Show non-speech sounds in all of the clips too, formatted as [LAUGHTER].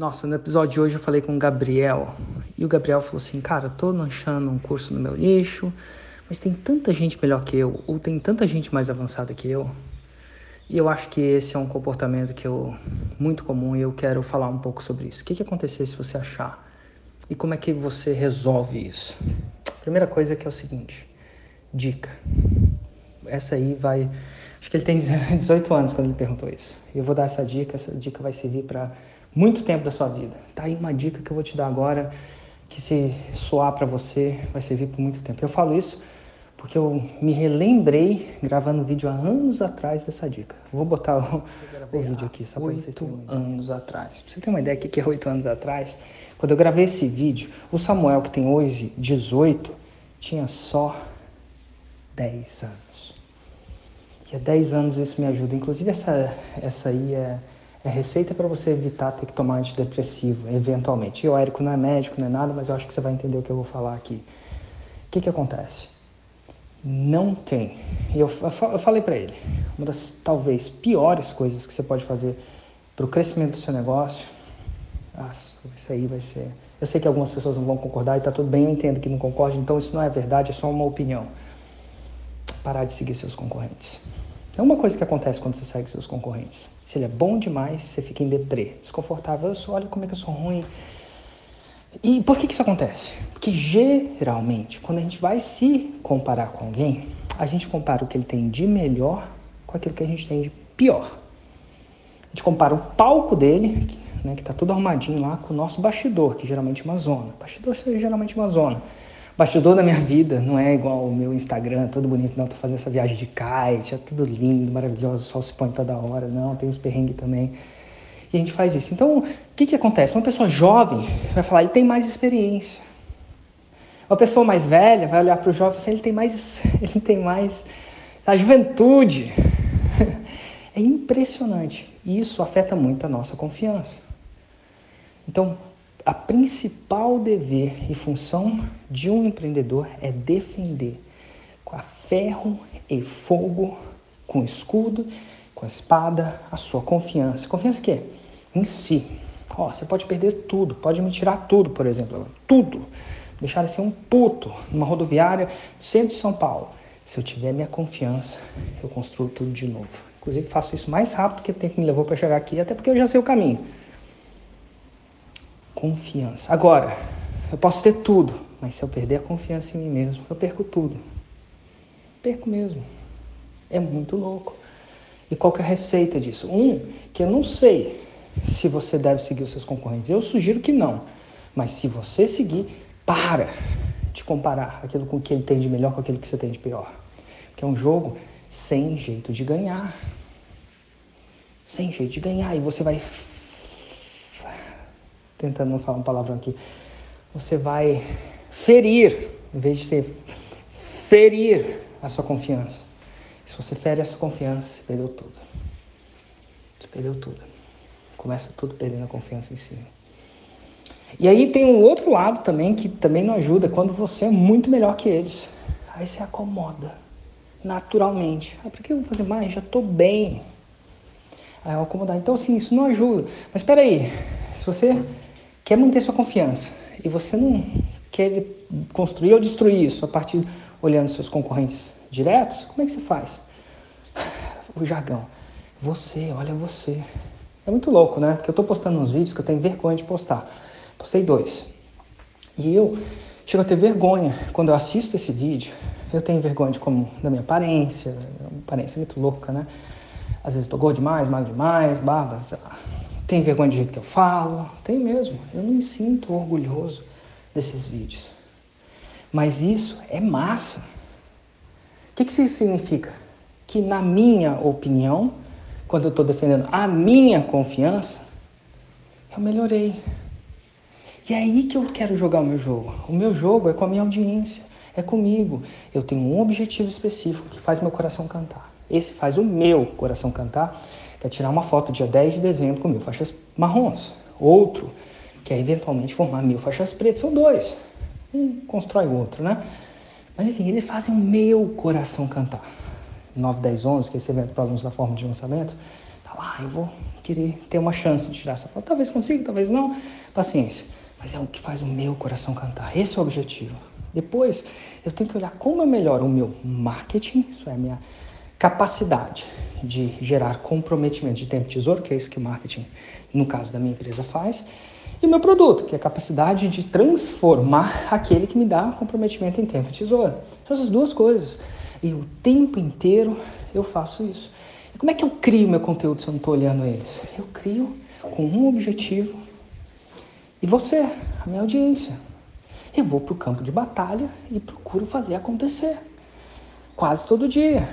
Nossa, no episódio de hoje eu falei com o Gabriel e o Gabriel falou assim: Cara, eu tô lançando um curso no meu nicho, mas tem tanta gente melhor que eu, ou tem tanta gente mais avançada que eu. E eu acho que esse é um comportamento que eu muito comum e eu quero falar um pouco sobre isso. O que, que acontecer se você achar? E como é que você resolve isso? Primeira coisa que é o seguinte: dica. Essa aí vai. Acho que ele tem 18 anos quando ele perguntou isso. Eu vou dar essa dica, essa dica vai servir para muito tempo da sua vida. Tá aí uma dica que eu vou te dar agora, que se soar para você, vai servir por muito tempo. Eu falo isso porque eu me relembrei gravando vídeo há anos atrás dessa dica. Vou botar o, o vídeo aqui só para vocês terem anos atrás. Pra você ter uma ideia do que é oito anos atrás, quando eu gravei esse vídeo, o Samuel, que tem hoje 18, tinha só 10 anos. E há 10 anos isso me ajuda. Inclusive, essa, essa aí é é receita para você evitar ter que tomar antidepressivo, eventualmente. E o Érico não é médico, não é nada, mas eu acho que você vai entender o que eu vou falar aqui. O que, que acontece? Não tem. Eu, eu falei para ele, uma das talvez piores coisas que você pode fazer para o crescimento do seu negócio. Nossa, isso aí vai ser. Eu sei que algumas pessoas não vão concordar e está tudo bem, eu entendo que não concorde, então isso não é verdade, é só uma opinião. Parar de seguir seus concorrentes. É uma coisa que acontece quando você segue seus concorrentes. Se ele é bom demais, você fica em deprê, desconfortável. Eu sou, olha como é que eu sou ruim. E por que, que isso acontece? Porque geralmente, quando a gente vai se comparar com alguém, a gente compara o que ele tem de melhor com aquilo que a gente tem de pior. A gente compara o palco dele, né, que está tudo arrumadinho lá, com o nosso bastidor, que geralmente é uma zona. O bastidor é geralmente uma zona bastidor da minha vida não é igual o meu Instagram, todo bonito, não, tô fazendo essa viagem de kite, é tudo lindo, maravilhoso, o sol se põe toda hora, não, tem uns perrengues também. E a gente faz isso. Então, o que que acontece? Uma pessoa jovem vai falar, ele tem mais experiência. Uma pessoa mais velha vai olhar para o jovem e assim, ele tem mais, [LAUGHS] ele tem mais, a juventude. [LAUGHS] É impressionante. E isso afeta muito a nossa confiança. Então, a principal dever e função de um empreendedor é defender com a ferro e fogo, com escudo, com a espada, a sua confiança. Confiança que Em si. Oh, você pode perder tudo, pode me tirar tudo, por exemplo, tudo. Deixar ser um puto numa rodoviária centro de São Paulo. Se eu tiver minha confiança, eu construo tudo de novo. Inclusive faço isso mais rápido que o tempo me levou para chegar aqui, até porque eu já sei o caminho. Confiança. Agora, eu posso ter tudo, mas se eu perder a confiança em mim mesmo, eu perco tudo. Perco mesmo. É muito louco. E qual que é a receita disso? Um, que eu não sei se você deve seguir os seus concorrentes. Eu sugiro que não. Mas se você seguir, para de comparar aquilo com o que ele tem de melhor com aquilo que você tem de pior. Que é um jogo sem jeito de ganhar. Sem jeito de ganhar. E você vai tentando não falar uma palavra aqui, você vai ferir, em vez de ser ferir a sua confiança. Se você fere a sua confiança, você perdeu tudo. Você perdeu tudo. Começa tudo perdendo a confiança em si. E aí tem um outro lado também que também não ajuda, quando você é muito melhor que eles. Aí você acomoda naturalmente. Ah, por que eu vou fazer mais? Já estou bem. Aí eu acomodar. Então, assim, isso não ajuda. Mas espera aí, se você quer manter sua confiança e você não quer construir ou destruir isso a partir olhando seus concorrentes diretos, como é que você faz? [SIGHS] O jargão. Você, olha você. É muito louco, né? Porque eu estou postando uns vídeos que eu tenho vergonha de postar. Postei dois. E eu chego a ter vergonha quando eu assisto esse vídeo. Eu tenho vergonha de como da minha aparência, uma aparência muito louca, né? Às vezes estou gordo demais, magro demais, barba, tem vergonha do jeito que eu falo? Tem mesmo. Eu não me sinto orgulhoso desses vídeos. Mas isso é massa. O que, que isso significa? Que, na minha opinião, quando eu estou defendendo a minha confiança, eu melhorei. E é aí que eu quero jogar o meu jogo. O meu jogo é com a minha audiência, é comigo. Eu tenho um objetivo específico que faz meu coração cantar. Esse faz o meu coração cantar quer tirar uma foto dia 10 de dezembro com mil faixas marrons. Outro quer eventualmente formar mil faixas pretas. São dois. Um constrói o outro, né? Mas enfim, eles fazem o meu coração cantar. 9, 10, 11, que é esse evento para alunos da forma de lançamento, tá lá, eu vou querer ter uma chance de tirar essa foto. Talvez consiga, talvez não. Paciência. Mas é o que faz o meu coração cantar. Esse é o objetivo. Depois, eu tenho que olhar como é melhor o meu marketing, isso é a minha capacidade de gerar comprometimento de tempo tesouro, que é isso que o marketing, no caso da minha empresa, faz, e o meu produto, que é a capacidade de transformar aquele que me dá comprometimento em tempo tesouro. São essas duas coisas. E o tempo inteiro eu faço isso. E como é que eu crio meu conteúdo se eu não estou olhando eles? Eu crio com um objetivo. E você, a minha audiência. Eu vou para o campo de batalha e procuro fazer acontecer. Quase todo dia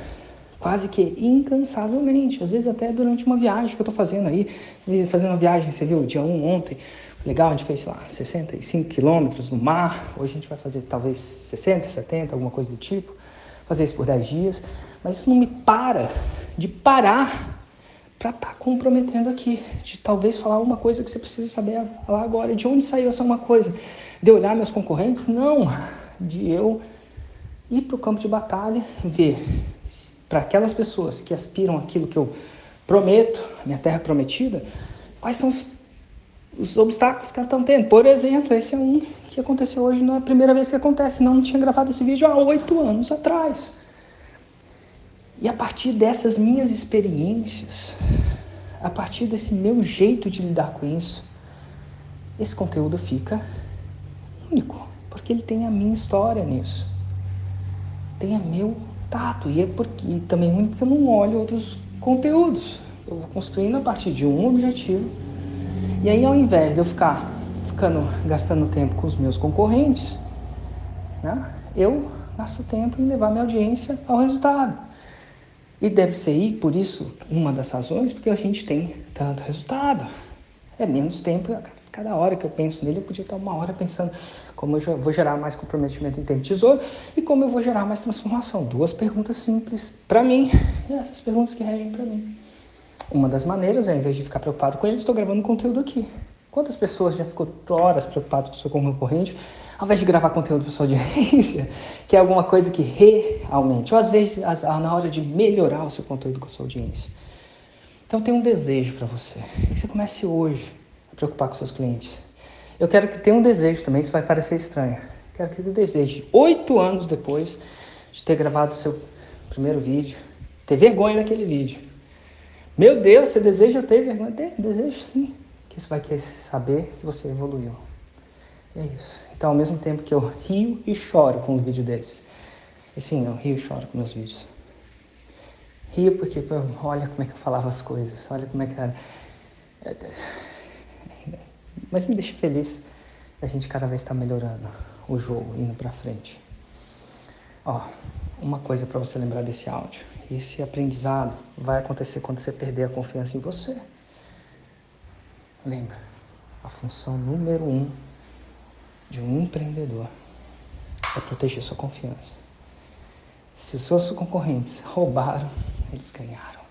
quase que incansavelmente, às vezes até durante uma viagem que eu estou fazendo aí, fazendo uma viagem, você viu, dia 1 ontem, legal, a gente fez, sei lá, 65 quilômetros no mar, hoje a gente vai fazer talvez 60, 70, alguma coisa do tipo, fazer isso por 10 dias, mas isso não me para de parar para estar tá comprometendo aqui, de talvez falar uma coisa que você precisa saber lá agora, de onde saiu essa uma coisa, de olhar meus concorrentes? Não, de eu ir para o campo de batalha, ver para aquelas pessoas que aspiram aquilo que eu prometo, minha terra prometida, quais são os, os obstáculos que elas estão tendo. Por exemplo, esse é um que aconteceu hoje, não é a primeira vez que acontece, não tinha gravado esse vídeo há oito anos atrás. E a partir dessas minhas experiências, a partir desse meu jeito de lidar com isso, esse conteúdo fica único, porque ele tem a minha história nisso. Tem a meu tato. E é porque e também muito porque eu não olho outros conteúdos. Eu vou construindo a partir de um objetivo. E aí, ao invés de eu ficar ficando gastando tempo com os meus concorrentes, né, eu gasto tempo em levar minha audiência ao resultado. E deve ser aí, por isso, uma das razões, porque a gente tem tanto resultado. É menos tempo, cada hora que eu penso nele, eu podia estar uma hora pensando como eu vou gerar mais comprometimento em tempo de tesouro e como eu vou gerar mais transformação. Duas perguntas simples para mim e essas perguntas que regem para mim. Uma das maneiras, ao invés de ficar preocupado com ele, estou gravando conteúdo aqui. Quantas pessoas já ficou horas preocupado com o seu concorrente, ao invés de gravar conteúdo para sua audiência, que é alguma coisa que realmente, ou às vezes na hora de melhorar o seu conteúdo com a sua audiência. Então tem um desejo para você, que você comece hoje preocupar com seus clientes. Eu quero que tenha um desejo também, isso vai parecer estranho. Quero que um desejo, oito anos depois de ter gravado seu primeiro vídeo, ter vergonha daquele vídeo. Meu Deus, você deseja ter vergonha? Desejo sim. Que você vai querer saber que você evoluiu. é isso. Então, ao mesmo tempo que eu rio e choro com um vídeo desse. E sim, eu rio e choro com meus vídeos. Rio porque, olha como é que eu falava as coisas, olha como é que era. Mas me deixa feliz a gente cada vez está melhorando o jogo, indo para frente. Ó, uma coisa para você lembrar desse áudio. Esse aprendizado vai acontecer quando você perder a confiança em você. Lembra, a função número um de um empreendedor é proteger sua confiança. Se os seus concorrentes roubaram, eles ganharam.